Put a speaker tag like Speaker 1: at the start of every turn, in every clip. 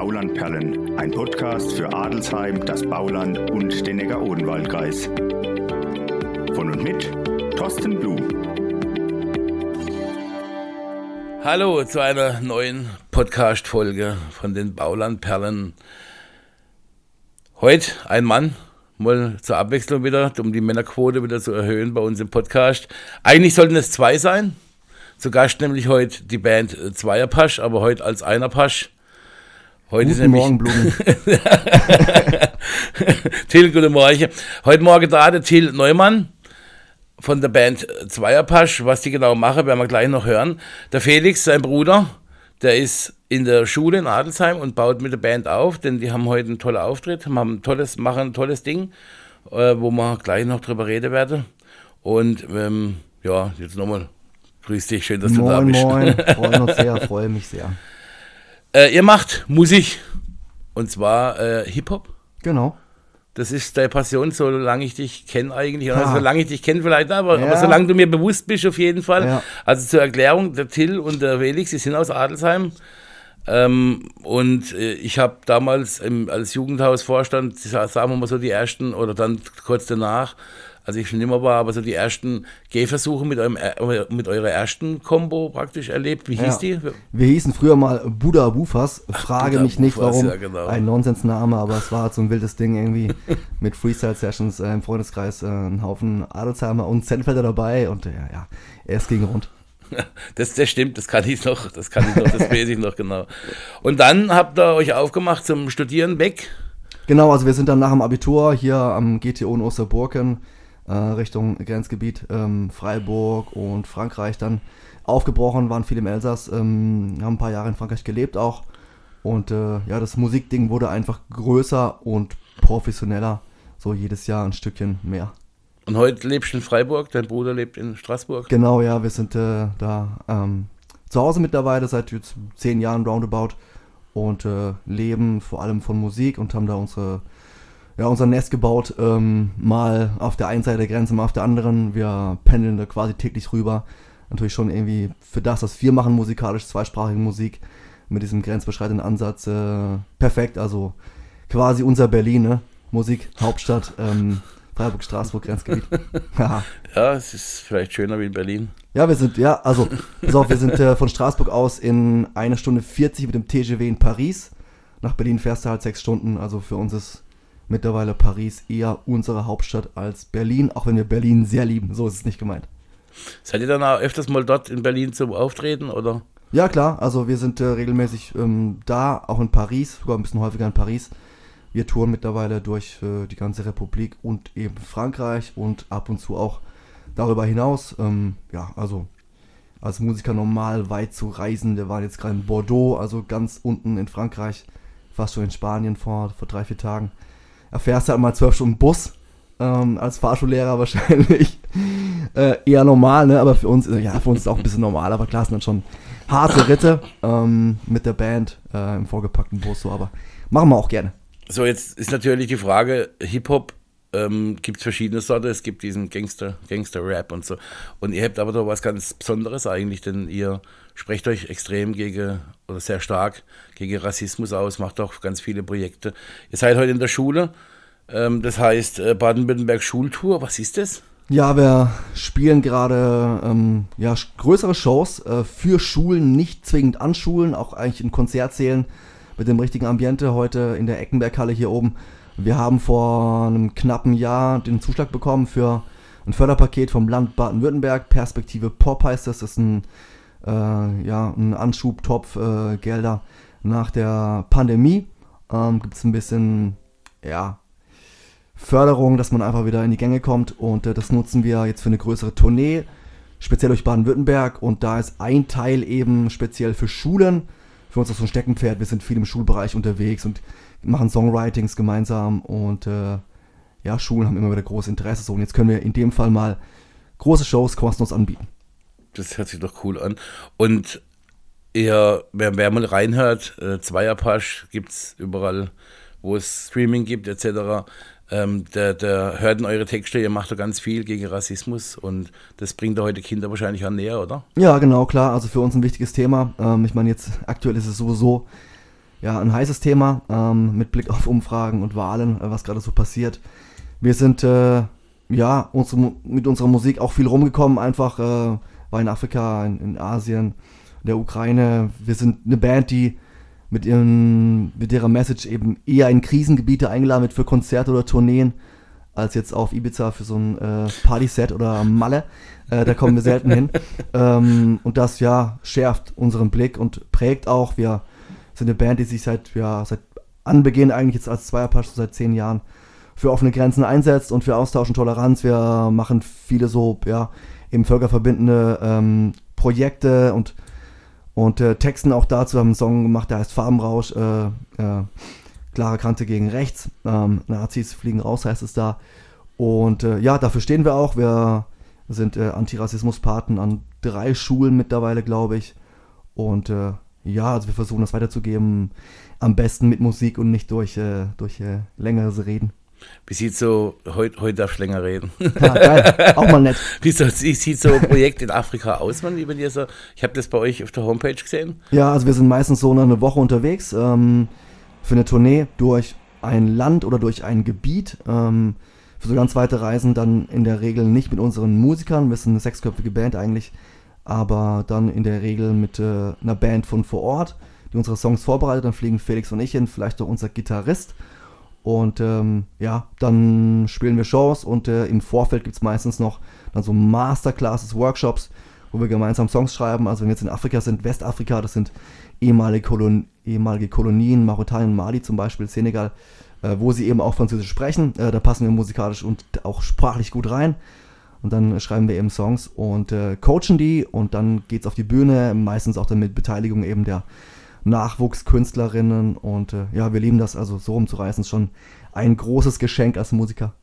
Speaker 1: Baulandperlen, ein Podcast für Adelsheim, das Bauland und den Neckar-Odenwald-Kreis. Von und mit Thorsten Blum.
Speaker 2: Hallo zu einer neuen Podcast-Folge von den Baulandperlen. Heute ein Mann, mal zur Abwechslung wieder, um die Männerquote wieder zu erhöhen bei uns im Podcast. Eigentlich sollten es zwei sein. Zu Gast nämlich heute die Band Zweierpasch, aber heute als Einerpasch. Heute
Speaker 3: Guten
Speaker 2: ist nämlich
Speaker 3: Morgen, Blumen.
Speaker 2: Till, guten Morgen. Heute Morgen da der Till Neumann von der Band Zweierpasch. Was die genau machen, werden wir gleich noch hören. Der Felix, sein Bruder, der ist in der Schule in Adelsheim und baut mit der Band auf, denn die haben heute einen tollen Auftritt, haben ein tolles, machen ein tolles Ding, äh, wo wir gleich noch drüber reden werden. Und ähm, ja, jetzt nochmal grüß dich, schön, dass du da
Speaker 3: Moin,
Speaker 2: bist.
Speaker 3: moin. Freuen uns sehr, freue mich sehr.
Speaker 2: Äh, ihr macht Musik und zwar äh, Hip-Hop.
Speaker 3: Genau.
Speaker 2: Das ist deine Passion, solange ich dich kenne eigentlich. Oder solange ich dich kenne vielleicht, aber,
Speaker 3: Ja.
Speaker 2: aber solange du mir bewusst bist auf jeden Fall.
Speaker 3: Ja.
Speaker 2: Also zur Erklärung, der Till und der Felix, die sind aus Adelsheim. Ähm, und äh, ich habe damals im, als Jugendhausvorstand, sa- sagen wir mal so die ersten, oder dann kurz danach, als ich schon nimmer war, aber so die ersten Gehversuche mit, eurem, er- mit eurer ersten Combo praktisch erlebt. Wie hieß
Speaker 3: Ja.
Speaker 2: die?
Speaker 3: Wir hießen früher mal Buddha Bufas. Frage
Speaker 2: Buddha
Speaker 3: mich nicht,
Speaker 2: Bufas,
Speaker 3: warum.
Speaker 2: ja, genau.
Speaker 3: Ein Nonsensname, aber es war halt so ein wildes Ding irgendwie. Mit Freestyle-Sessions äh, im Freundeskreis. Äh, ein Haufen Adelsheimer und Zenfelder dabei. Und äh, ja, es ging rund.
Speaker 2: Das, das stimmt, das kann ich noch, das kann ich noch, das weiß ich noch genau. Und dann habt ihr euch aufgemacht zum Studieren weg.
Speaker 3: Genau, also wir sind dann nach dem Abitur hier am GTO in Osterburken äh, Richtung Grenzgebiet ähm, Freiburg und Frankreich dann aufgebrochen, waren viel im Elsass, ähm, haben ein paar Jahre in Frankreich gelebt auch. Und äh, ja, das Musikding wurde einfach größer und professioneller, so jedes Jahr ein Stückchen mehr.
Speaker 2: Und heute lebst du in Freiburg, dein Bruder lebt in Straßburg.
Speaker 3: Genau, ja, wir sind äh, da ähm, zu Hause mittlerweile seit jetzt zehn Jahren roundabout und äh, leben vor allem von Musik und haben da unsere, ja, unser Nest gebaut, ähm, mal auf der einen Seite der Grenze, mal auf der anderen. Wir pendeln da quasi täglich rüber. Natürlich schon irgendwie für das, was wir machen, musikalisch, zweisprachige Musik, mit diesem grenzbeschreitenden Ansatz, äh, perfekt. Also quasi unser Berlin, ne? Musik, Hauptstadt, ähm, Freiburg, Straßburg, Grenzgebiet.
Speaker 2: Ja, es ist vielleicht schöner wie in Berlin.
Speaker 3: Ja, wir sind, ja, also, pass auf, wir sind äh, von Straßburg aus in einer Stunde 40 mit dem TGW in Paris. Nach Berlin fährst du halt sechs Stunden, also für uns ist mittlerweile Paris eher unsere Hauptstadt als Berlin, auch wenn wir Berlin sehr lieben, so ist es nicht gemeint.
Speaker 2: Seid ihr dann auch öfters mal dort in Berlin zum Auftreten oder?
Speaker 3: Ja, klar, also wir sind äh, regelmäßig ähm, da, auch in Paris, sogar ein bisschen häufiger in Paris. Wir touren mittlerweile durch äh, die ganze Republik und eben Frankreich und ab und zu auch darüber hinaus. Ähm, ja, also als Musiker normal weit zu reisen. Wir waren jetzt gerade in Bordeaux, also ganz unten in Frankreich, fast schon in Spanien vor, vor drei, vier Tagen. Erfährst halt mal zwölf Stunden Bus, ähm, als Fahrschullehrer wahrscheinlich. Äh, eher normal, ne? Aber für uns, äh, ja, für uns ist auch ein bisschen normal, aber klar sind dann schon harte Ritte ähm, mit der Band äh, im vorgepackten Bus, so, aber machen wir auch gerne.
Speaker 2: So, jetzt ist natürlich die Frage, Hip-Hop, ähm, gibt es verschiedene Sorten, es gibt diesen Gangster, Gangster-Rap und so. Und ihr habt aber doch was ganz Besonderes eigentlich, denn ihr sprecht euch extrem gegen, oder sehr stark gegen Rassismus aus, macht auch ganz viele Projekte. Ihr seid heute in der Schule, ähm, das heißt äh, Baden-Württemberg Schultour, was ist das?
Speaker 3: Ja, wir spielen gerade ähm, ja, größere Shows äh, für Schulen, nicht zwingend an Schulen, auch eigentlich in Konzertsälen mit dem richtigen Ambiente heute in der Eckenberghalle hier oben. Wir haben vor einem knappen Jahr den Zuschlag bekommen für ein Förderpaket vom Land Baden-Württemberg. Perspektive Pop heißt das. Das ist ein, äh, ja, ein Anschubtopf äh, Gelder nach der Pandemie. Ähm, Gibt es ein bisschen, ja, Förderung, dass man einfach wieder in die Gänge kommt. Und äh, das nutzen wir jetzt für eine größere Tournee, speziell durch Baden-Württemberg. Und da ist ein Teil eben speziell für Schulen, für uns auch so ein Steckenpferd, wir sind viel im Schulbereich unterwegs und machen Songwritings gemeinsam. Und äh, ja, Schulen haben immer wieder großes Interesse. So und jetzt können wir in dem Fall mal große Shows kostenlos anbieten.
Speaker 2: Das hört sich doch cool an. Und ihr, wer, wer mal reinhört, äh, Zweierpasch gibt es überall, wo es Streaming gibt, etc. Ähm, der, der hört in eure Texte, ihr macht da ganz viel gegen Rassismus und das bringt da heute Kinder wahrscheinlich auch näher, oder?
Speaker 3: Ja, genau, klar. Also für uns ein wichtiges Thema. Ähm, ich meine, jetzt aktuell ist es sowieso ja, ein heißes Thema ähm, mit Blick auf Umfragen und Wahlen, äh, was gerade so passiert. Wir sind äh, ja unsere, mit unserer Musik auch viel rumgekommen, einfach äh, war in Afrika, in, in Asien, in der Ukraine. Wir sind eine Band, die mit, ihren, mit ihrer Message eben eher in Krisengebiete eingeladen wird für Konzerte oder Tourneen, als jetzt auf Ibiza für so ein äh, Partyset oder Malle. Äh, da kommen wir selten hin. Ähm, und das ja schärft unseren Blick und prägt auch. Wir sind eine Band, die sich seit, ja, seit Anbeginn eigentlich jetzt als Zweierpasch seit zehn Jahren für offene Grenzen einsetzt und für Austausch und Toleranz. Wir machen viele so, ja, eben völkerverbindende ähm, Projekte und, und äh, Texten auch dazu. Haben einen Song gemacht, der heißt Farbenrausch, äh, äh, klare Kante gegen rechts. Ähm, Nazis fliegen raus, heißt es da. Und äh, ja, dafür stehen wir auch. Wir sind äh, Antirassismuspaten an drei Schulen mittlerweile, glaube ich. Und äh, ja, also wir versuchen das weiterzugeben. Am besten mit Musik und nicht durch, äh, durch längeres Reden.
Speaker 2: Wie sieht so, heute heut darfst du länger reden.
Speaker 3: Ja, geil, auch mal nett.
Speaker 2: Wie so, wie sieht so ein Projekt in Afrika aus, man, wenn ihr so, ich habe das bei euch auf der Homepage gesehen.
Speaker 3: Ja, also wir sind meistens so eine Woche unterwegs ähm, für eine Tournee durch ein Land oder durch ein Gebiet. Ähm, für so ganz weite Reisen dann in der Regel nicht mit unseren Musikern, wir sind eine sechsköpfige Band eigentlich, aber dann in der Regel mit äh, einer Band von vor Ort, die unsere Songs vorbereitet. Dann fliegen Felix und ich hin, vielleicht auch unser Gitarrist. Und ähm, ja, dann spielen wir Shows und äh, im Vorfeld gibt es meistens noch dann so Masterclasses, Workshops, wo wir gemeinsam Songs schreiben. Also wenn wir jetzt in Afrika sind, Westafrika, das sind ehemalige, Kolon ehemalige Kolonien, Mauretanien, Mali zum Beispiel, Senegal, äh, wo sie eben auch Französisch sprechen. Äh, da passen wir musikalisch und auch sprachlich gut rein. Und dann schreiben wir eben Songs und äh, coachen die und dann geht es auf die Bühne, meistens auch dann mit Beteiligung eben der Nachwuchskünstlerinnen und äh, ja, wir lieben das, also so rumzureißen, ist schon ein großes Geschenk als Musiker.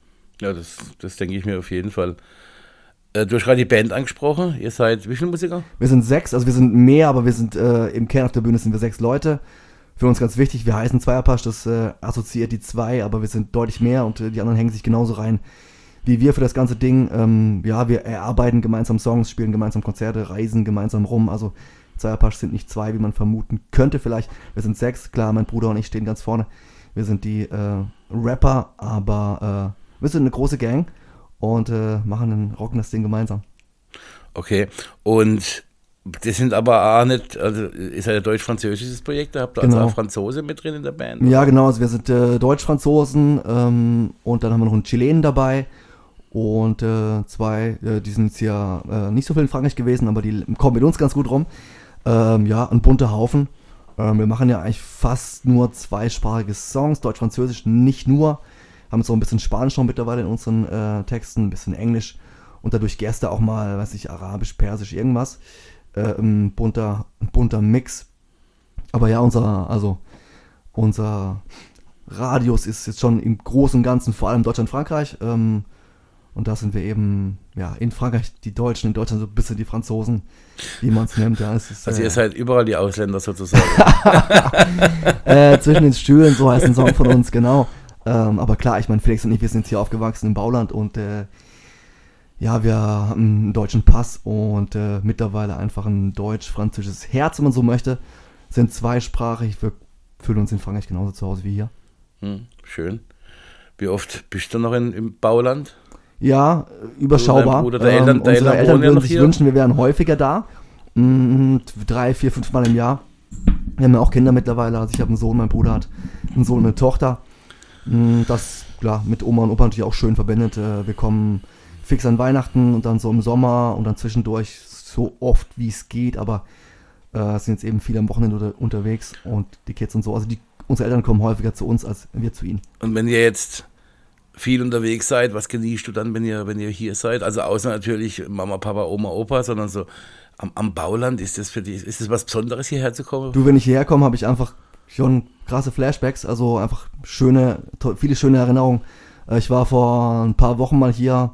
Speaker 2: Ja, das, das denke ich mir auf jeden Fall. Äh, du hast gerade die Band angesprochen. Ihr seid wie viele Musiker?
Speaker 3: Wir sind sechs, also wir sind mehr, aber wir sind äh, im Kern auf der Bühne sind wir sechs Leute. Für uns ganz wichtig, wir heißen Zweierpasch, das äh, assoziiert die zwei, aber wir sind deutlich mehr und äh, die anderen hängen sich genauso rein wie wir für das ganze Ding. Ähm, ja, wir erarbeiten gemeinsam Songs, spielen gemeinsam Konzerte, reisen gemeinsam rum. Also Zweierpasch sind nicht zwei, wie man vermuten könnte vielleicht. Wir sind sechs, klar, mein Bruder und ich stehen ganz vorne. Wir sind die äh, Rapper, aber äh, wir sind eine große Gang und äh, machen ein rocken das Ding gemeinsam.
Speaker 2: Okay, und das sind aber auch nicht, also ist ja ein deutsch-französisches Projekt, da habt ihr also
Speaker 3: Genau.
Speaker 2: also auch Franzose mit drin in der Band?
Speaker 3: Ja, genau, also wir sind äh, Deutsch-Franzosen ähm, und dann haben wir noch einen Chilenen dabei und äh, zwei, äh, die sind jetzt hier äh, nicht so viel in Frankreich gewesen, aber die kommen mit uns ganz gut rum. Ähm, ja, ein bunter Haufen. Ähm, wir machen ja eigentlich fast nur zweisprachige Songs, Deutsch-Französisch nicht nur. Haben so ein bisschen Spanisch noch mittlerweile in unseren äh, Texten, ein bisschen Englisch und dadurch Gäste auch mal, weiß ich, Arabisch, Persisch, irgendwas. Äh, ein, bunter, bunter Mix. Aber ja, unser, also unser Radius ist jetzt schon im Großen und Ganzen, vor allem Deutschland, Frankreich. Ähm, und da sind wir eben, ja, in Frankreich die Deutschen, in Deutschland so ein bisschen die Franzosen, wie man es nennt. Ja, es ist,
Speaker 2: Also
Speaker 3: äh,
Speaker 2: ihr seid überall die Ausländer sozusagen.
Speaker 3: äh, zwischen den Stühlen, so heißt ein Song von uns, genau. Ähm, aber klar, ich meine, Felix und ich, wir sind jetzt hier aufgewachsen im Bauland und äh, ja, wir haben einen deutschen Pass und äh, mittlerweile einfach ein deutsch-französisches Herz, wenn man so möchte. Sind zweisprachig, wir fühlen uns in Frankreich genauso zu Hause wie hier.
Speaker 2: Hm, schön. Wie oft bist du noch in, im Bauland?
Speaker 3: Ja, äh, überschaubar.
Speaker 2: Bruder, deine Eltern- deine
Speaker 3: unsere
Speaker 2: Eltern
Speaker 3: würden sich
Speaker 2: hier?
Speaker 3: wünschen, wir wären häufiger da. Mm, drei, vier, fünf Mal im Jahr. Wir haben ja auch Kinder mittlerweile. Also ich habe einen Sohn, mein Bruder hat einen Sohn und eine Tochter. Mm, Das, klar, mit Oma und Opa natürlich auch schön verbindet. Äh, Wir kommen fix an Weihnachten und dann so im Sommer und dann zwischendurch so oft wie es geht, aber äh, sind jetzt eben viele am Wochenende unter, unterwegs und die Kids und so. Also die, unsere Eltern kommen häufiger zu uns als wir zu ihnen.
Speaker 2: Und wenn ihr jetzt viel unterwegs seid, was genießt du dann, wenn ihr, wenn ihr hier seid? Also außer natürlich Mama, Papa, Oma, Opa, sondern so am, am Bauland, ist das für dich, ist das was Besonderes, hierher zu kommen?
Speaker 3: Du, wenn ich hierher komme, habe ich einfach schon krasse Flashbacks, also einfach schöne, viele schöne Erinnerungen. Äh, Ich war vor ein paar Wochen mal hier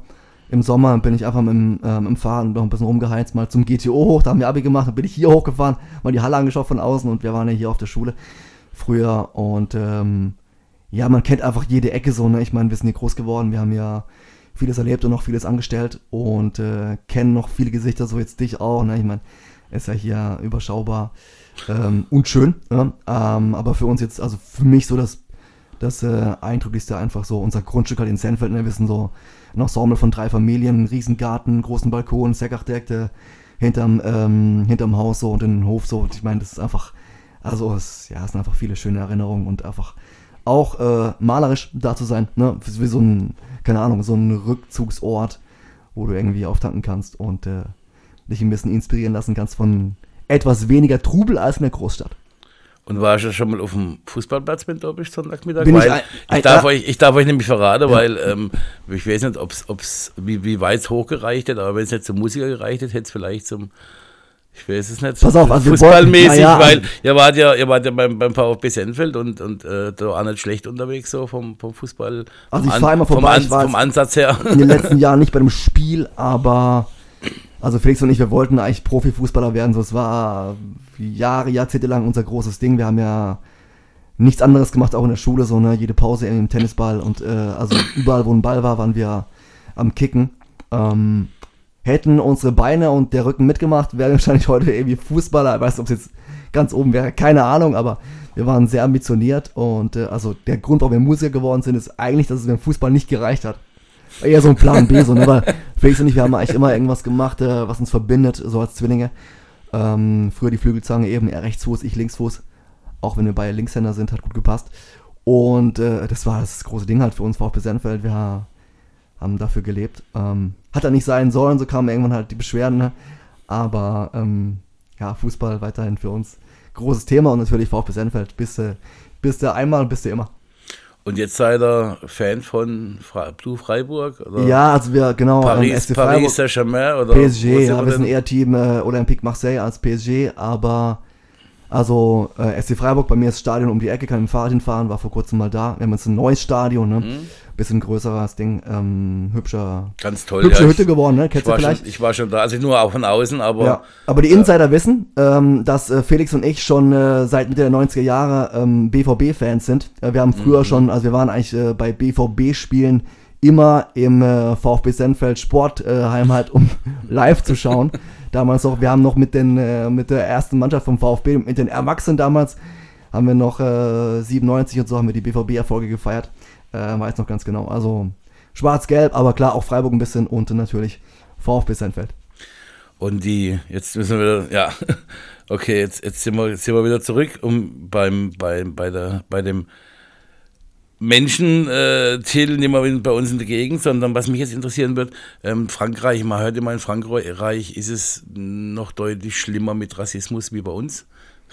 Speaker 3: im Sommer, bin ich einfach mit dem, äh, mit dem Fahrrad noch ein bisschen rumgeheizt, mal zum GTO hoch, da haben wir Abi gemacht, dann bin ich hier hochgefahren, mal die Halle angeschaut von außen und wir waren ja hier auf der Schule früher und ähm, ja, man kennt einfach jede Ecke so, ne? Ich meine, wir sind hier groß geworden, wir haben ja vieles erlebt und noch vieles angestellt und äh, kennen noch viele Gesichter, so jetzt dich auch, ne? Ich meine, ist ja hier überschaubar ähm, und schön. Ja? Ähm, aber für uns jetzt, also für mich so das, das äh, eindrücklichste einfach so unser Grundstück halt in Senfeld. Ne? Wir sind so ein Ensemble von drei Familien, einen Riesengarten, großen Balkon, Säckachdecke hinterm, ähm, hinterm Haus so und den Hof so. Und ich meine, das ist einfach, also es, ja, es sind einfach viele schöne Erinnerungen und einfach auch äh, malerisch da zu sein. Ne? Wie so ein, keine Ahnung, so ein Rückzugsort, wo du irgendwie auftanken kannst und äh, dich ein bisschen inspirieren lassen kannst von etwas weniger Trubel als in der Großstadt.
Speaker 2: Und war ich schon mal auf dem Fußballplatz mit Dorbisch Sonntagmittag?
Speaker 3: Bin ich
Speaker 2: weil
Speaker 3: ein-
Speaker 2: ich,
Speaker 3: ein-
Speaker 2: darf
Speaker 3: ja.
Speaker 2: euch, ich darf euch nämlich verraten, weil ähm, ich weiß nicht, ob's, ob's, wie, wie weit es hochgereicht hat, aber wenn es nicht zum Musiker gereicht hätte, hätte es vielleicht zum, ich weiß es nicht,
Speaker 3: Pass auf, also
Speaker 2: fußballmäßig,
Speaker 3: ja,
Speaker 2: weil ihr wart ja, ihr wart ja beim, beim VfB Senfeld und, und äh, da auch nicht schlecht unterwegs so vom, vom Fußball.
Speaker 3: Also ich
Speaker 2: vom
Speaker 3: fahr immer
Speaker 2: vom,
Speaker 3: vorbei,
Speaker 2: An,
Speaker 3: ich war
Speaker 2: vom Ansatz her.
Speaker 3: in den letzten Jahren nicht bei dem Spiel, aber also Felix und ich, wir wollten eigentlich Profifußballer werden. So, es war Jahre, Jahrzehnte lang unser großes Ding. Wir haben ja nichts anderes gemacht, auch in der Schule, so, ne, jede Pause im Tennisball und äh, also überall, wo ein Ball war, waren wir am Kicken. Ähm, hätten unsere Beine und der Rücken mitgemacht, wären wir wahrscheinlich heute irgendwie Fußballer. Ich weiß nicht, ob es jetzt ganz oben wäre, keine Ahnung, aber wir waren sehr ambitioniert und äh, also der Grund, warum wir Musiker geworden sind, ist eigentlich, dass es beim Fußball nicht gereicht hat. War Eher so ein Plan B, so, ne? Weil Felix und ich, wir haben eigentlich immer irgendwas gemacht, äh, was uns verbindet, so als Zwillinge. Ähm, früher die Flügelzange eben, er Rechtsfuß, ich Linksfuß. Auch wenn wir beide Linkshänder sind, hat gut gepasst. Und äh, das war das große Ding halt für uns, VfB Senfeld. Wir haben dafür gelebt. Ähm, hat er nicht sein sollen, so kamen irgendwann halt die Beschwerden. Ne? Aber ähm, ja, Fußball weiterhin für uns großes Thema und natürlich VfB Senfeld. Bist du bist du einmal, bist du immer.
Speaker 2: Und jetzt seid ihr Fan von Fra Blue Freiburg? Oder
Speaker 3: Ja, also wir, genau, ähm,
Speaker 2: Paris,
Speaker 3: SC
Speaker 2: Paris Saint-Germain? Oder
Speaker 3: PSG, ja, wir sind eher Team äh, Olympique Marseille als PSG, aber also äh, SC Freiburg, bei mir ist das Stadion um die Ecke, kann dem Fahrrad hinfahren, war vor kurzem mal da. Wir haben jetzt ein neues Stadion, ne?
Speaker 2: Mhm.
Speaker 3: Bisschen größeres Ding, ähm, hübscher,
Speaker 2: Ganz toll.
Speaker 3: hübsche
Speaker 2: ja.
Speaker 3: Hütte geworden, ne?
Speaker 2: Ich
Speaker 3: Kennst du
Speaker 2: war,
Speaker 3: vielleicht?
Speaker 2: schon, ich war schon da, also nur auch von außen, aber
Speaker 3: Ja, aber die Insider wissen, ähm, dass äh, Felix und ich schon äh, seit Mitte der 90er Jahre ähm, BVB-Fans sind. Äh, wir haben früher
Speaker 2: Mhm.
Speaker 3: schon, also wir waren eigentlich äh, bei BVB-Spielen immer im äh, VfB Senfeld Sportheim halt, um live zu schauen. damals auch, wir haben noch mit, den, äh, mit der ersten Mannschaft vom VfB, mit den Erwachsenen damals, haben wir noch äh, 97 und so haben wir die BVB-Erfolge gefeiert. Äh, weiß noch ganz genau. Also schwarz-gelb, aber klar auch Freiburg ein bisschen und natürlich VfB Senfeld.
Speaker 2: Und die, jetzt müssen wir ja, okay, jetzt, jetzt, sind, wir, jetzt sind wir wieder zurück, um beim, bei, bei, der, bei dem Menschen-Titel nicht mehr bei uns in der Gegend, sondern was mich jetzt interessieren wird, ähm, Frankreich, man hört immer in Frankreich ist es noch deutlich schlimmer mit Rassismus wie bei uns.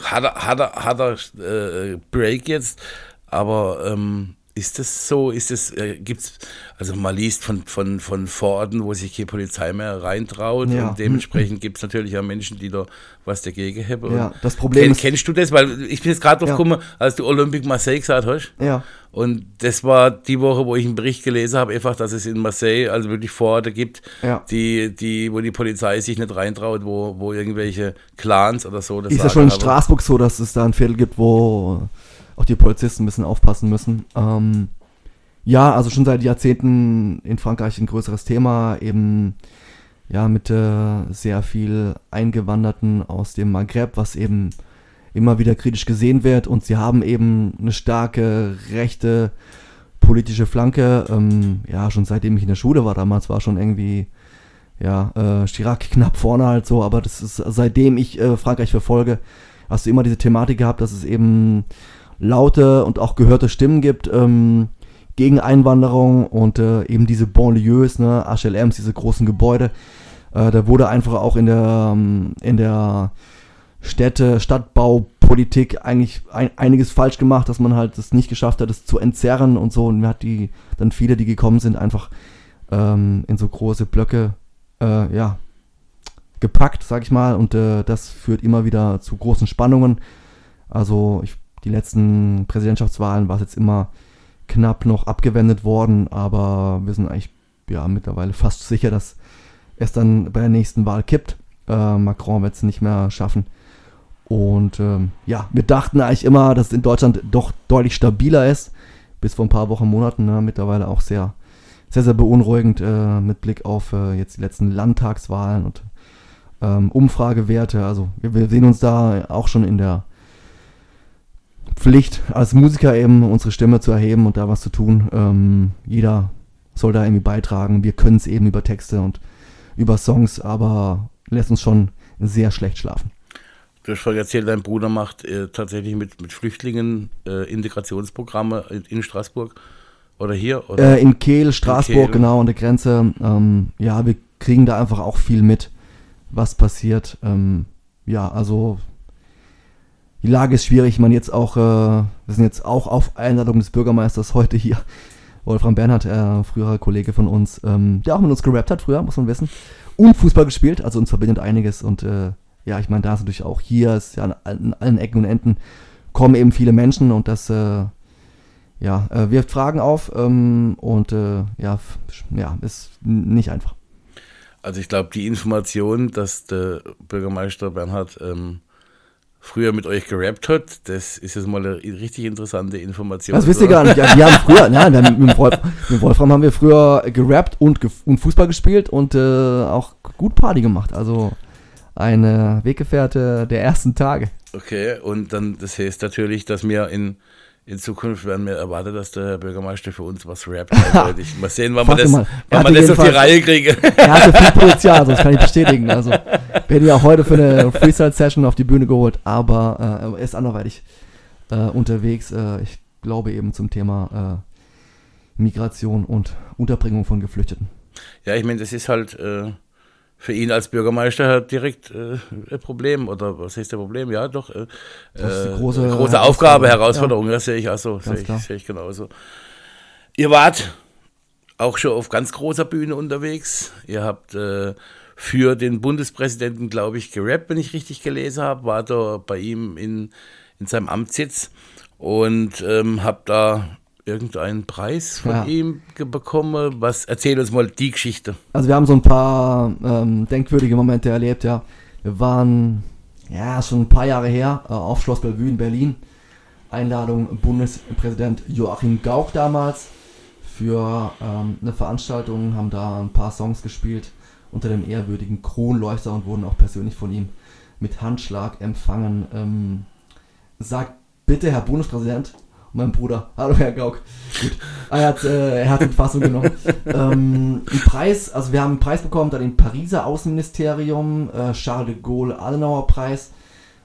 Speaker 2: Hat er, hat er, hat er äh, Break jetzt, aber ähm, ist das so? Ist es, äh, gibt's, also man liest von, von, von Vororten, wo sich keine Polizei mehr reintraut
Speaker 3: Ja.
Speaker 2: und dementsprechend gibt es natürlich auch Menschen, die da was dagegen haben.
Speaker 3: Ja, das Problem
Speaker 2: kenn,
Speaker 3: ist-
Speaker 2: Kennst du das? Weil ich bin jetzt gerade drauf
Speaker 3: Ja.
Speaker 2: gekommen, als du Olympique Marseille gesagt hast.
Speaker 3: Ja.
Speaker 2: Und das war die Woche, wo ich einen Bericht gelesen habe, einfach, dass es in Marseille also wirklich Vororte gibt,
Speaker 3: Ja.
Speaker 2: die, die, wo die Polizei sich nicht reintraut, wo, wo irgendwelche Clans oder so das
Speaker 3: Ist ja schon in. Straßburg so, dass es da ein Viertel gibt, wo auch die Polizisten ein bisschen aufpassen müssen. Ähm, ja, also schon seit Jahrzehnten in Frankreich ein größeres Thema, eben ja mit äh, sehr viel Eingewanderten aus dem Maghreb, was eben immer wieder kritisch gesehen wird und sie haben eben eine starke rechte politische Flanke. Ähm, ja, schon seitdem ich in der Schule war, damals war schon irgendwie ja, äh, Chirac knapp vorne halt so, aber das ist seitdem ich äh, Frankreich verfolge, hast du immer diese Thematik gehabt, dass es eben laute und auch gehörte Stimmen gibt ähm, gegen Einwanderung und äh, eben diese Banlieues, ne, HLMs, diese großen Gebäude. Äh, da wurde einfach auch in der ähm, in der Städte, Stadtbaupolitik eigentlich ein, einiges falsch gemacht, dass man halt es nicht geschafft hat, es zu entzerren und so. Und man hat die dann viele, die gekommen sind, einfach ähm, in so große Blöcke äh, ja, gepackt, sag ich mal. Und äh, das führt immer wieder zu großen Spannungen. Also ich, die letzten Präsidentschaftswahlen war es jetzt immer knapp noch abgewendet worden, aber wir sind eigentlich ja mittlerweile fast sicher, dass es dann bei der nächsten Wahl kippt. Äh, Macron wird es nicht mehr schaffen. Und ähm, ja, wir dachten eigentlich immer, dass es in Deutschland doch deutlich stabiler ist. Bis vor ein paar Wochen, Monaten. Ne? Mittlerweile auch sehr, sehr, sehr beunruhigend äh, mit Blick auf äh, jetzt die letzten Landtagswahlen und ähm, Umfragewerte. Also wir, wir sehen uns da auch schon in der Pflicht, als Musiker eben unsere Stimme zu erheben und da was zu tun. Ähm, jeder soll da irgendwie beitragen. Wir können es eben über Texte und über Songs, aber lässt uns schon sehr schlecht schlafen.
Speaker 2: Du hast vorhin erzählt, dein Bruder macht äh, tatsächlich mit, mit Flüchtlingen äh, Integrationsprogramme in, in, Straßburg oder hier? Oder?
Speaker 3: Äh, in Kehl, Straßburg, in Kehl. genau, an der Grenze. Ähm, ja, wir kriegen da einfach auch viel mit, was passiert. Ähm, ja, also die Lage ist schwierig. Man jetzt auch, äh, wir sind jetzt auch auf Einladung des Bürgermeisters heute hier. Wolfram Bernhard, äh, früherer Kollege von uns, ähm, der auch mit uns gerappt hat früher, muss man wissen. Und Fußball gespielt, also uns verbindet einiges. Und äh, ja, ich meine, da ist natürlich auch hier, ist ja an, an, allen Ecken und Enden kommen eben viele Menschen und das äh, ja, äh, wirft Fragen auf ähm, und äh, ja, ja, ist nicht einfach.
Speaker 2: Also ich glaube, die Information, dass der Bürgermeister Bernhard ähm, früher mit euch gerappt hat. Das ist jetzt mal eine richtig interessante Information.
Speaker 3: Das wisst ihr gar nicht. Ja, wir haben früher, nein, mit, Wolf, mit, Wolfram haben wir früher gerappt und, und Fußball gespielt und äh, auch gut Party gemacht. Also eine Weggefährte der ersten Tage.
Speaker 2: Okay, und dann das heißt natürlich, dass wir in in Zukunft werden wir erwarten, dass der Herr Bürgermeister für uns was rappt. Eindeutig. Mal sehen, wann wir das, wann wir das auf die Reihe kriegen.
Speaker 3: Er hatte viel Potenzial, das kann ich bestätigen. Also, werde auch heute für eine Freestyle-Session auf die Bühne geholt, aber äh, er ist anderweitig äh, unterwegs. Äh, ich glaube eben zum Thema äh, Migration und Unterbringung von Geflüchteten.
Speaker 2: Ja, ich meine, das ist halt äh, für ihn als Bürgermeister direkt äh, ein Problem. Oder was heißt der Problem? Ja, doch. Äh, das ist die große, äh, große Aufgabe, Herausforderung, ja. das sehe ich auch so. Sehe ich, sehe ich genauso. Ihr wart auch schon auf ganz großer Bühne unterwegs. Ihr habt äh, für den Bundespräsidenten, glaube ich, gerappt, wenn ich richtig gelesen habe. War da bei ihm in, in seinem Amtssitz und ähm, habt da irgendeinen Preis von ja. ihm bekommen. Was erzähl uns mal die Geschichte.
Speaker 3: Also wir haben so ein paar ähm, denkwürdige Momente erlebt, ja. Wir waren ja schon ein paar Jahre her äh, auf Schloss Bellevue in Berlin. Einladung Bundespräsident Joachim Gauck damals für ähm, eine Veranstaltung, haben da ein paar Songs gespielt unter dem ehrwürdigen Kronleuchter und wurden auch persönlich von ihm mit Handschlag empfangen. Ähm, sagt bitte, Herr Bundespräsident, mein Bruder. Hallo Herr Gauck. Gut. Er hat, äh, er hat die Fassung genommen. ähm, Preis, also wir haben einen Preis bekommen, da den Pariser Außenministerium, äh, Charles de Gaulle Adenauer Preis.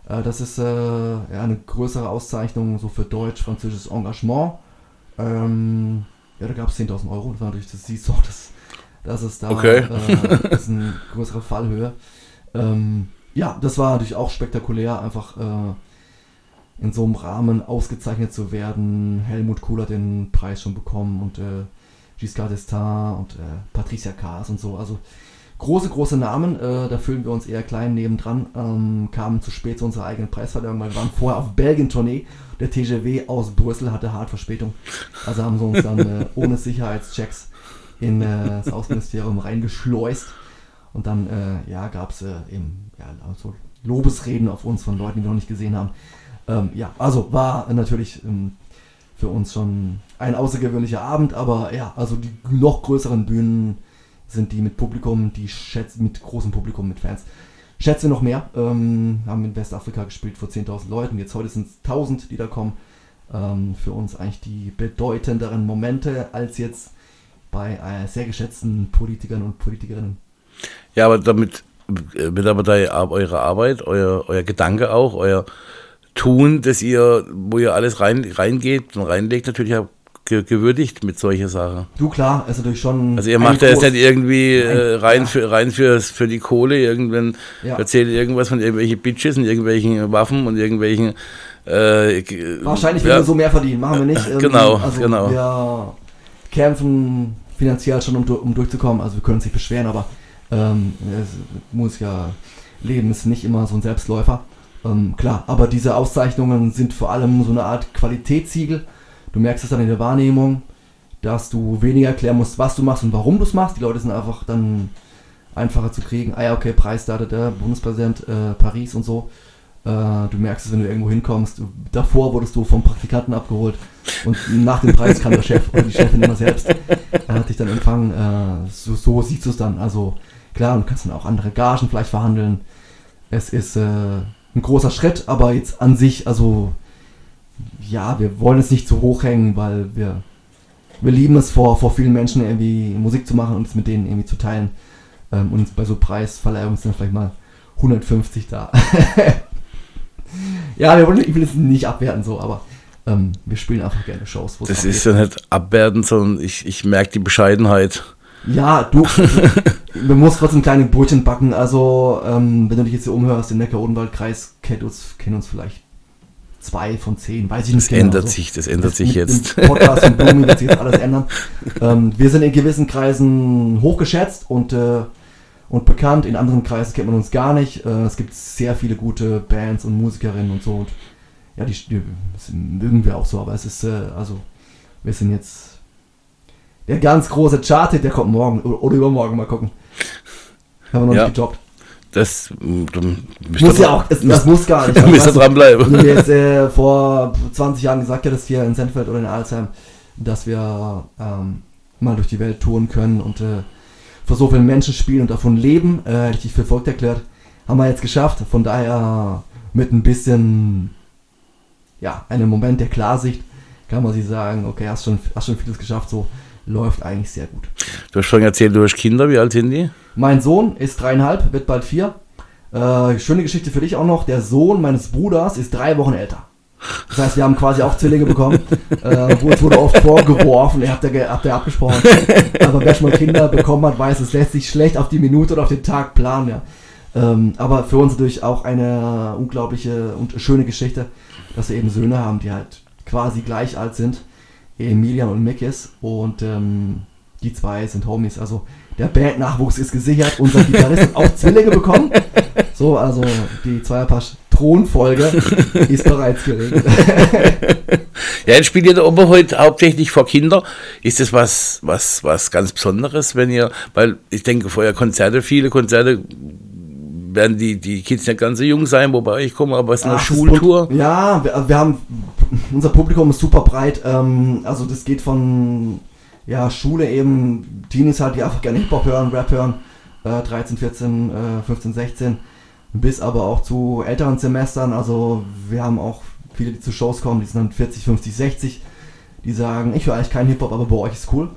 Speaker 3: Äh, das ist äh, ja, eine größere Auszeichnung so für deutsch-französisches Engagement. Ähm, ja, da gab es 10.000 Euro. Das war natürlich, das siehst du auch, dass, dass es da okay. äh, das ist eine größere Fallhöhe. Ähm, ja, das war natürlich auch spektakulär, einfach äh, in so einem Rahmen ausgezeichnet zu werden. Helmut Kohl hat den Preis schon bekommen und äh, Giscard d'Estaing und äh, Patricia Kaas und so. Also große, große Namen. Äh, da fühlen wir uns eher klein nebendran. Ähm, kamen zu spät zu unserer eigenen Preisverleihung, weil wir waren vorher auf Belgien-Tournee. Der TGW aus Brüssel hatte hart Verspätung. Also haben sie uns dann äh, ohne Sicherheitschecks in äh, das Außenministerium reingeschleust. Und dann äh, ja, gab es äh, eben ja, so Lobesreden auf uns von Leuten, die wir noch nicht gesehen haben. Ähm, ja, also war natürlich ähm, für uns schon ein außergewöhnlicher Abend, aber ja, also die noch größeren Bühnen sind die mit Publikum, die schätzen mit großem Publikum, mit Fans. Schätze noch mehr. Ähm, haben in Westafrika gespielt vor 10.000 Leuten. Jetzt heute sind es 1.000, die da kommen. Ähm, für uns eigentlich die bedeutenderen Momente als jetzt bei äh, sehr geschätzten Politikern und Politikerinnen.
Speaker 2: Ja, aber damit wird aber da eure Arbeit, euer, euer Gedanke auch, euer tun, dass ihr, wo ihr alles rein, reingeht und reinlegt, natürlich auch gewürdigt mit solchen Sachen.
Speaker 3: Du klar, ist natürlich schon.
Speaker 2: Also ihr macht ja jetzt nicht irgendwie äh, rein, ja. für, rein für, für die Kohle, irgendwann ja. erzählt irgendwas von irgendwelchen Bitches und irgendwelchen Waffen und irgendwelchen
Speaker 3: äh, Wahrscheinlich ja. wir so mehr verdienen, machen wir nicht.
Speaker 2: Ähm, genau, also genau.
Speaker 3: Wir kämpfen finanziell schon, um, um durchzukommen, also wir können uns nicht beschweren, aber ähm, es muss ja, Leben ist nicht immer so ein Selbstläufer. Ähm, klar, aber diese Auszeichnungen sind vor allem so eine Art Qualitätssiegel. Du merkst es dann in der Wahrnehmung, dass du weniger erklären musst, was du machst und warum du es machst. Die Leute sind einfach dann einfacher zu kriegen. Ah ja, okay, Preis da, der Bundespräsident äh, Paris und so. Äh, du merkst es, wenn du irgendwo hinkommst. Davor wurdest du vom Praktikanten abgeholt und nach dem Preis kam der Chef oder die Chefin immer selbst. Er hat dich dann empfangen. Äh, so, so siehst du es dann. Also Klar, du kannst dann auch andere Gagen vielleicht verhandeln. Es ist äh, ein großer Schritt, aber jetzt an sich, also ja, wir wollen es nicht zu hoch hängen, weil wir, wir lieben es vor, vor vielen Menschen irgendwie Musik zu machen und es mit denen irgendwie zu teilen. Ähm, und bei so Preisverleihungen sind vielleicht mal 150 da. ja, wir wollen, ich will es nicht abwerten so, aber ähm, wir spielen einfach gerne Shows.
Speaker 2: Das ist ja nicht abwertend, sondern ich, ich merke die Bescheidenheit.
Speaker 3: Ja, du, wir musst trotzdem kleine Brötchen backen. Also, ähm, wenn du dich jetzt hier umhörst, im Neckar-Odenwald-Kreis kennt uns, kennen uns vielleicht zwei von zehn, weiß ich nicht
Speaker 2: das genau. Ändert so. sich, das ändert das sich jetzt.
Speaker 3: Podcast und Blumen wird sich jetzt alles ändern. Ähm, wir sind in gewissen Kreisen hochgeschätzt und, äh, und bekannt. In anderen Kreisen kennt man uns gar nicht. Äh, es gibt sehr viele gute Bands und Musikerinnen und so. Und ja, die, die mögen wir auch so, aber es ist, äh, also, wir sind jetzt der ganz große Chart, der kommt morgen oder übermorgen, mal gucken. Haben wir noch ja. nicht gejobbt.
Speaker 2: Das
Speaker 3: muss ja auch, es, das muss gar nicht.
Speaker 2: Da müsst ihr dranbleiben.
Speaker 3: Wenn du jetzt äh, vor 20 Jahren gesagt hättest, hier in Sendfeld oder in Alzheim, dass wir ähm, mal durch die Welt touren können und äh, vor so vielen Menschen spielen und davon leben, äh, hätte ich dich für verrückt erklärt. Haben wir jetzt geschafft. Von daher mit ein bisschen ja, einem Moment der Klarsicht kann man sich sagen, okay, hast schon, hast schon vieles geschafft, so läuft eigentlich sehr gut.
Speaker 2: Du hast schon erzählt, du hast Kinder, wie alt sind die?
Speaker 3: Mein Sohn ist dreieinhalb, wird bald vier. Äh, schöne Geschichte für dich auch noch, der Sohn meines Bruders ist drei Wochen älter. Das heißt, wir haben quasi auch Zwillinge bekommen. äh, wo es wurde oft vorgeworfen, ihr habt ja, habt ja abgesprochen. Aber wer schon mal Kinder bekommen hat, weiß, es lässt sich schlecht auf die Minute oder auf den Tag planen. Ja. Ähm, aber für uns natürlich auch eine unglaubliche und schöne Geschichte dass wir eben Söhne haben, die halt quasi gleich alt sind. Emilian und Mikis. Und ähm, die zwei sind Homies. Also der Bandnachwuchs ist gesichert. Unser Gitarrist hat auch Zwillinge bekommen. So, also die Zweierpasch Thronfolge ist bereits geregelt.
Speaker 2: ja, jetzt spielt ihr da oben heute hauptsächlich vor Kinder. Ist das was, was, was ganz Besonderes, wenn ihr, weil ich denke, vorher Konzerte, viele Konzerte werden die, die Kids nicht ganz so jung sein, wobei ich komme, aber es ist eine Ach, Schultour.
Speaker 3: Ja, wir, wir, haben, unser Publikum ist super breit. Ähm, also das geht von ja, Schule eben, Teenies halt, die einfach gerne Hip-Hop hören, Rap hören, äh, 13, 14, äh, 15, 16, bis aber auch zu älteren Semestern. Also wir haben auch viele, die zu Shows kommen, die sind dann 40, 50, 60, die sagen, ich höre eigentlich keinen Hip-Hop, aber bei euch ist cool.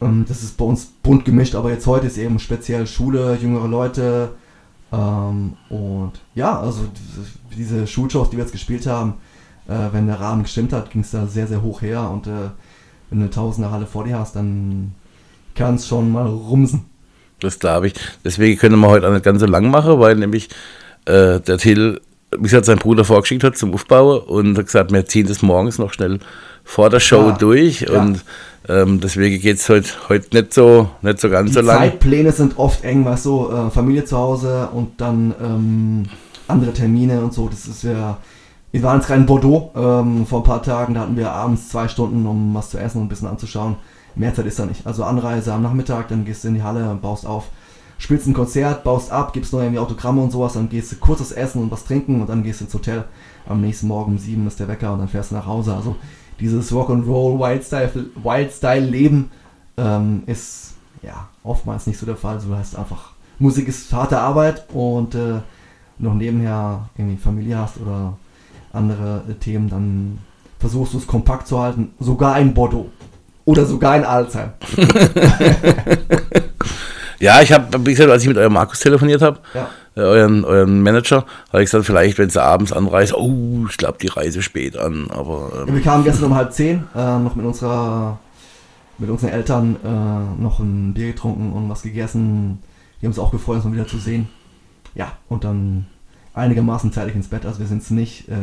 Speaker 3: Ähm, das ist bei uns bunt gemischt, aber jetzt heute ist eben speziell Schule, jüngere Leute, ähm, und ja, also diese, Schulshows, die wir jetzt gespielt haben, äh, wenn der Rahmen gestimmt hat, ging es da sehr, sehr hoch her. Und äh, wenn du eine Tausender Halle vor dir hast, dann kann es schon mal rumsen.
Speaker 2: Das glaube ich. Deswegen können wir heute auch nicht ganz so lang machen, weil nämlich äh, der Till, wie gesagt, sein Bruder vorgeschickt hat zum Aufbauen und hat gesagt, wir ziehen das morgens noch schnell vor der Show ja, durch. Ja. Und ähm, deswegen geht es heute, heute nicht, so, nicht so ganz
Speaker 3: die
Speaker 2: so lang.
Speaker 3: Die Zeitpläne sind oft eng, was so äh, Familie zu Hause und dann ähm, andere Termine und so. Das ist ja. Wir waren jetzt gerade in Bordeaux ähm, vor ein paar Tagen, da hatten wir abends zwei Stunden, um was zu essen und ein bisschen anzuschauen. Mehr Zeit ist da nicht. Also Anreise am Nachmittag, dann gehst du in die Halle baust auf, spielst ein Konzert, baust ab, gibst noch irgendwie Autogramme und sowas, dann gehst du kurzes Essen und was trinken und dann gehst du ins Hotel. Am nächsten Morgen um sieben ist der Wecker und dann fährst du nach Hause. Also dieses Rock'n'Roll, Wildstyle, Wildstyle Leben ähm, ist ja oftmals nicht so der Fall. So du hast einfach, Musik ist harte Arbeit und äh, noch nebenher irgendwie Familie hast oder andere äh, Themen, dann versuchst du es kompakt zu halten. Sogar in Bordeaux. Oder sogar in Alzheim.
Speaker 2: ja, ich habe, wie gesagt, als ich mit eurem Markus telefoniert habe, ja äh, euren, euren Manager, habe ich gesagt, vielleicht, wenn sie abends anreist, oh, ich glaube, die Reise spät an. Aber,
Speaker 3: ähm, ja, wir kamen gestern um halb zehn, äh, noch mit unserer mit unseren Eltern äh, noch ein Bier getrunken und was gegessen. Die haben uns auch gefreut, uns mal wieder zu sehen. Ja, und dann einigermaßen zeitig ins Bett. Also wir sind es nicht äh,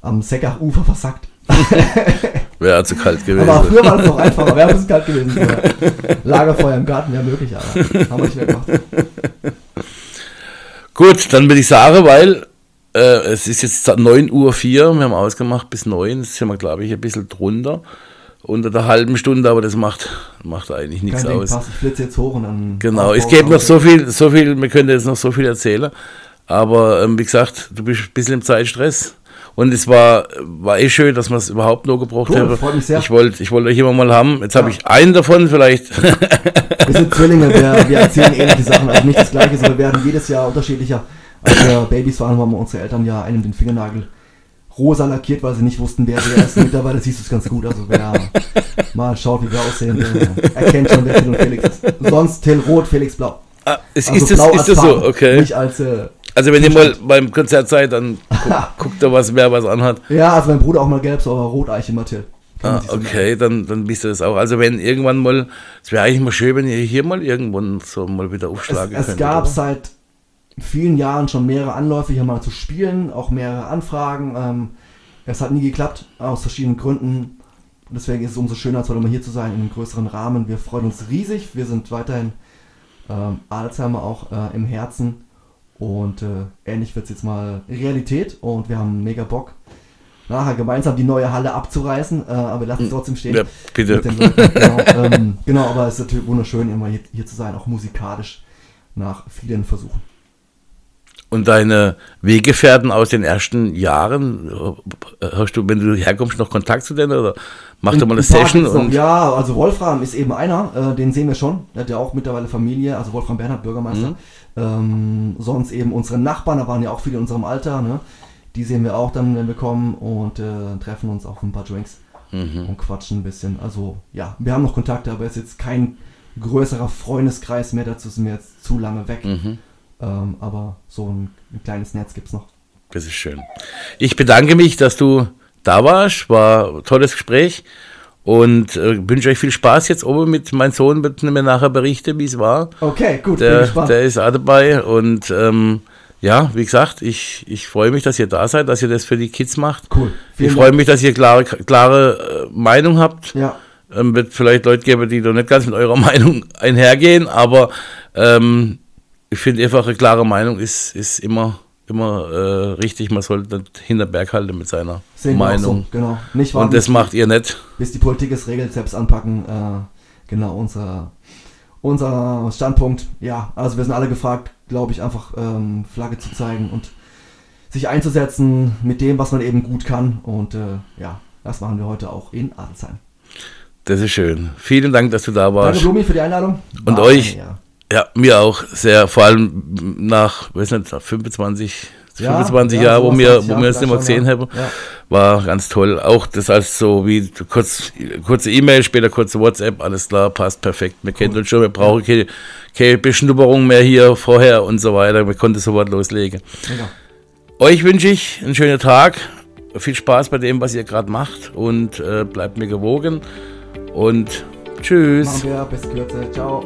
Speaker 3: am Seckach-Ufer versackt.
Speaker 2: Wäre zu kalt gewesen.
Speaker 3: Aber früher war es noch einfacher, wäre es kalt gewesen. Lagerfeuer im Garten wäre möglich, aber haben wir nicht mehr gemacht.
Speaker 2: Gut, dann würde ich sagen, weil äh, es ist jetzt 9.04 Uhr, wir haben ausgemacht bis 9, das sind wir, glaube ich, ein bisschen drunter. Unter der halben Stunde, aber das macht, macht eigentlich nichts Kein aus.
Speaker 3: Pass, ich flitze jetzt hoch und dann.
Speaker 2: Genau, es geht noch so viel, so viel, wir können jetzt noch so viel erzählen. Aber ähm, wie gesagt, du bist ein bisschen im Zeitstress. Und es war, war eh schön, dass wir es überhaupt nur gebraucht
Speaker 3: Cool, sehr.
Speaker 2: Ich wollte ich wollt euch immer mal haben. Jetzt habe
Speaker 3: Ja.
Speaker 2: ich einen davon vielleicht.
Speaker 3: Wir sind Zwillinge, wir, wir erzählen ähnliche Sachen, also nicht das gleiche, sondern wir werden jedes Jahr unterschiedlicher. Als wir Babys waren, haben unsere Eltern ja einem den Fingernagel rosa lackiert, weil sie nicht wussten, wer wer ist. Mittlerweile siehst du es ganz gut. Also wer mal schaut, wie wir aussehen, der erkennt schon, wer Till und Felix ist. Sonst Till rot, Felix blau.
Speaker 2: Ah, ist,
Speaker 3: Also
Speaker 2: ist, das, ist das so? Okay.
Speaker 3: Nicht als, äh,
Speaker 2: Also wenn ihr mal beim Konzert seid, dann gu guckt ihr, was wer was anhat.
Speaker 3: ja, also mein Bruder auch mal gelb, so aber rot eigentlich immer Till. Kann man
Speaker 2: Ah, okay, dann, dann wisst ihr das auch. Also wenn irgendwann mal, es wäre eigentlich mal schön, wenn ihr hier mal irgendwann so mal wieder
Speaker 3: Es,
Speaker 2: aufschlagen
Speaker 3: es
Speaker 2: könnt.
Speaker 3: gab
Speaker 2: oder?
Speaker 3: seit vielen Jahren schon mehrere Anläufe, hier mal zu spielen, auch mehrere Anfragen. Ähm, es hat nie geklappt, aus verschiedenen Gründen. Und deswegen ist es umso schöner, als heute mal hier zu sein, in einem größeren Rahmen. Wir freuen uns riesig. Wir sind weiterhin ähm, Alzheimer auch äh, im Herzen. Und äh, ähnlich wird es jetzt mal Realität. Und wir haben mega Bock, nachher gemeinsam die neue Halle abzureißen. Äh, aber wir lassen es trotzdem stehen.
Speaker 2: Ja, bitte.
Speaker 3: Genau, ähm, genau, aber es ist natürlich wunderschön, immer hier, hier zu sein, auch musikalisch nach vielen Versuchen.
Speaker 2: Und deine Weggefährten aus den ersten Jahren, äh, hast du, wenn du herkommst, noch Kontakt zu denen oder macht ihr mal eine Session?
Speaker 3: noch. Ja, also Wolfram ist eben einer, äh, den sehen wir schon. Der hat ja auch mittlerweile Familie, also Wolfram Bernhard, Bürgermeister.
Speaker 2: Mhm.
Speaker 3: Ähm, sonst eben unsere Nachbarn, da waren ja auch viele in unserem Alter, ne? Die sehen wir auch dann, wenn wir kommen und äh, treffen uns auch für ein paar Drinks
Speaker 2: Mhm.
Speaker 3: und quatschen ein bisschen. Also ja, wir haben noch Kontakte, aber es ist jetzt kein größerer Freundeskreis mehr, dazu sind wir jetzt zu lange weg.
Speaker 2: Mhm.
Speaker 3: Ähm, aber so ein, ein kleines Netz gibt's noch.
Speaker 2: Das ist schön. Ich bedanke mich, dass du da warst. War ein tolles Gespräch. Und äh, wünsche euch viel Spaß jetzt oben mit meinem Sohn, wird mir nachher berichten, wie es war.
Speaker 3: Okay, gut,
Speaker 2: Der, der ist auch dabei. Und ähm, ja, wie gesagt, ich, ich freue mich, dass ihr da seid, dass ihr das für die Kids macht.
Speaker 3: cool.
Speaker 2: Ich freue mich, dass ihr klare, klare äh, Meinung habt.
Speaker 3: Ja,
Speaker 2: Ähm, wird vielleicht Leute geben, die doch nicht ganz mit eurer Meinung einhergehen, aber ähm, ich finde einfach, eine klare Meinung ist, ist immer, immer äh, richtig. Man sollte nicht hinter Berg halten mit seiner
Speaker 3: sehen
Speaker 2: Meinung.
Speaker 3: so, genau. Nicht warten,
Speaker 2: Und das macht ihr nicht.
Speaker 3: bis die Politik es regelt, selbst anpacken. Äh, genau, unser, unser Standpunkt. Ja, also wir sind alle gefragt, glaube ich, einfach ähm, Flagge zu zeigen und sich einzusetzen mit dem, was man eben gut kann. Und äh, ja, das machen wir heute auch in Adelsheim.
Speaker 2: Das ist schön. Vielen Dank, dass du da
Speaker 3: Danke,
Speaker 2: warst.
Speaker 3: Blumi, für die Einladung.
Speaker 2: Und
Speaker 3: War
Speaker 2: euch.
Speaker 3: Ehre.
Speaker 2: Ja, mir auch sehr, vor allem nach, weiß nicht, nach 25,
Speaker 3: Ja,
Speaker 2: 25
Speaker 3: ja,
Speaker 2: Jahren, wo wir,
Speaker 3: 20
Speaker 2: wo wir es nicht mehr
Speaker 3: Jahre
Speaker 2: gesehen
Speaker 3: vielleicht
Speaker 2: haben.
Speaker 3: ja.
Speaker 2: War ganz toll. Auch das als so wie kurz, kurze E-Mail, später kurze WhatsApp, alles klar, passt perfekt. Wir kennen uns schon, wir brauchen keine, keine Beschnupperung mehr hier vorher und so weiter. Wir konnten sofort loslegen.
Speaker 3: Mega.
Speaker 2: Euch wünsche ich einen schönen Tag. Viel Spaß bei dem, was ihr gerade macht und äh, bleibt mir gewogen. Und tschüss.
Speaker 3: Machen wir, bis Kürze. Ciao.